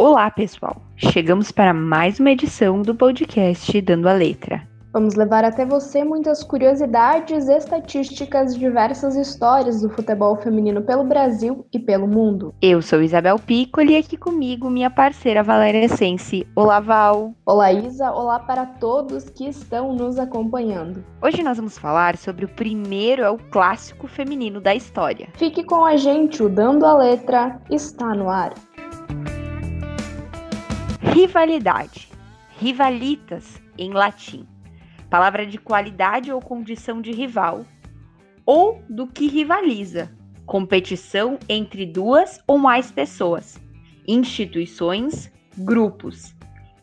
Olá, pessoal! Chegamos para mais uma edição do podcast Dando a Letra. Vamos levar até você muitas curiosidades, estatísticas e diversas histórias do futebol feminino pelo Brasil e pelo mundo. Eu sou Isabel Piccoli e aqui comigo minha parceira Valéria Sense. Olá, Val! Olá, Isa! Olá para todos que estão nos acompanhando. Hoje nós vamos falar sobre o primeiro, é o clássico feminino da história. Fique com a gente, o Dando a Letra está no ar. Rivalidade. Rivalitas, em latim palavra de qualidade ou condição de rival, ou do que rivaliza, competição entre duas ou mais pessoas, instituições, grupos,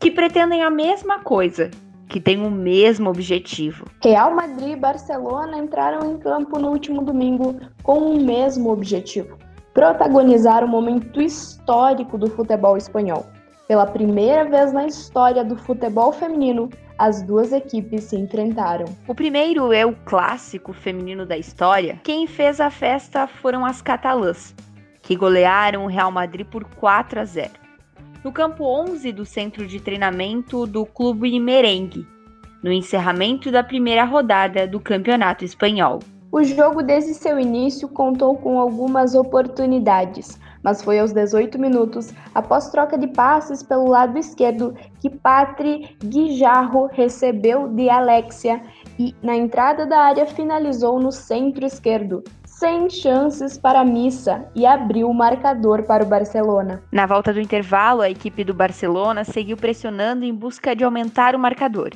que pretendem a mesma coisa, que têm o mesmo objetivo. Real Madrid e Barcelona entraram em campo no último domingo com o mesmo objetivo: protagonizar o momento histórico do futebol espanhol. Pela primeira vez na história do futebol feminino, as duas equipes se enfrentaram. O primeiro é o clássico feminino da história. Quem fez a festa foram as catalãs, que golearam o Real Madrid por 4 a 0. No campo 11 do centro de treinamento do Clube Merengue, no encerramento da primeira rodada do Campeonato Espanhol. O jogo desde seu início contou com algumas oportunidades, mas foi aos 18 minutos, após troca de passes pelo lado esquerdo, que Patri Guijarro recebeu de Alexia e, na entrada da área, finalizou no centro esquerdo, sem chances para a missa e abriu o marcador para o Barcelona. Na volta do intervalo, a equipe do Barcelona seguiu pressionando em busca de aumentar o marcador.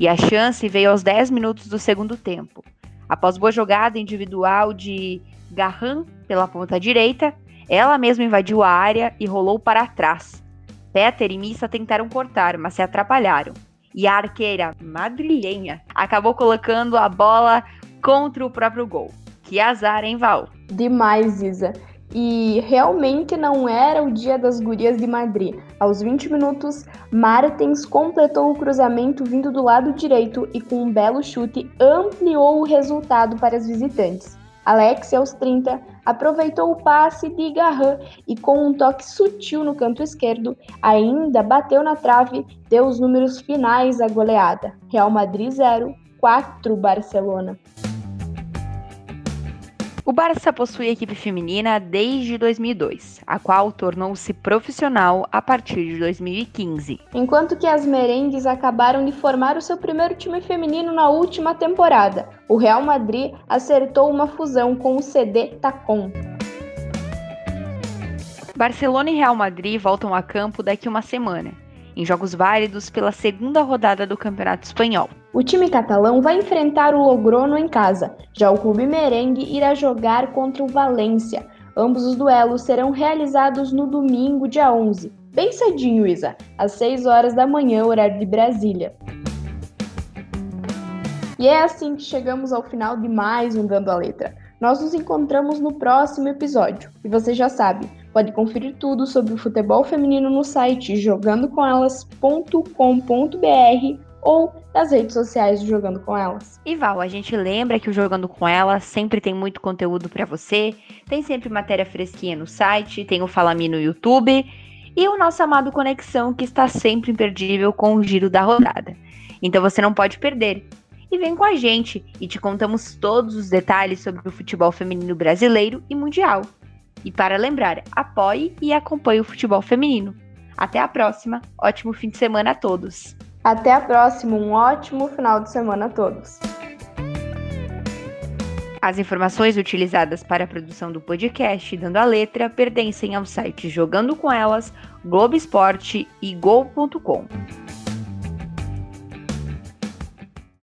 E a chance veio aos 10 minutos do segundo tempo. Após boa jogada individual de Garran pela ponta direita, ela mesma invadiu a área e rolou para trás. Peter e Missa tentaram cortar, mas se atrapalharam. E a arqueira madrilhenha acabou colocando a bola contra o próprio gol. Que azar, hein, Val? Demais, Isa. E realmente não era o dia das gurias de Madrid. Aos 20 minutos, Martens completou o cruzamento vindo do lado direito e com um belo chute ampliou o resultado para as visitantes. Alex, aos 30, aproveitou o passe de Garran e, com um toque sutil no canto esquerdo, ainda bateu na trave, deu os números finais à goleada. Real Madrid 0, 4 Barcelona. O Barça possui equipe feminina desde 2002, a qual tornou-se profissional a partir de 2015. Enquanto que as merengues acabaram de formar o seu primeiro time feminino na última temporada, o Real Madrid acertou uma fusão com o CD Tacon. Barcelona e Real Madrid voltam a campo daqui uma semana em jogos válidos pela segunda rodada do Campeonato Espanhol. O time catalão vai enfrentar o Logrono em casa, já o clube merengue irá jogar contra o Valência. Ambos os duelos serão realizados no domingo, dia 11, bem cedinho, Isa, às 6 horas da manhã, horário de Brasília. E é assim que chegamos ao final de mais um Dando a Letra. Nós nos encontramos no próximo episódio. E você já sabe, pode conferir tudo sobre o futebol feminino no site jogandocomelas.com.br ou nas redes sociais do Jogando com Elas. E Val, a gente lembra que o Jogando com Elas sempre tem muito conteúdo para você, tem sempre matéria fresquinha no site, tem o Falami no YouTube e o nosso amado Conexão que está sempre imperdível com o giro da rodada. Então você não pode perder e vem com a gente e te contamos todos os detalhes sobre o futebol feminino brasileiro e mundial. E para lembrar, apoie e acompanhe o futebol feminino. Até a próxima, ótimo fim de semana a todos. Até a próxima, um ótimo final de semana a todos. As informações utilizadas para a produção do podcast Dando a Letra pertencem ao site Jogando com Elas, Globo Esporte e Gol.com.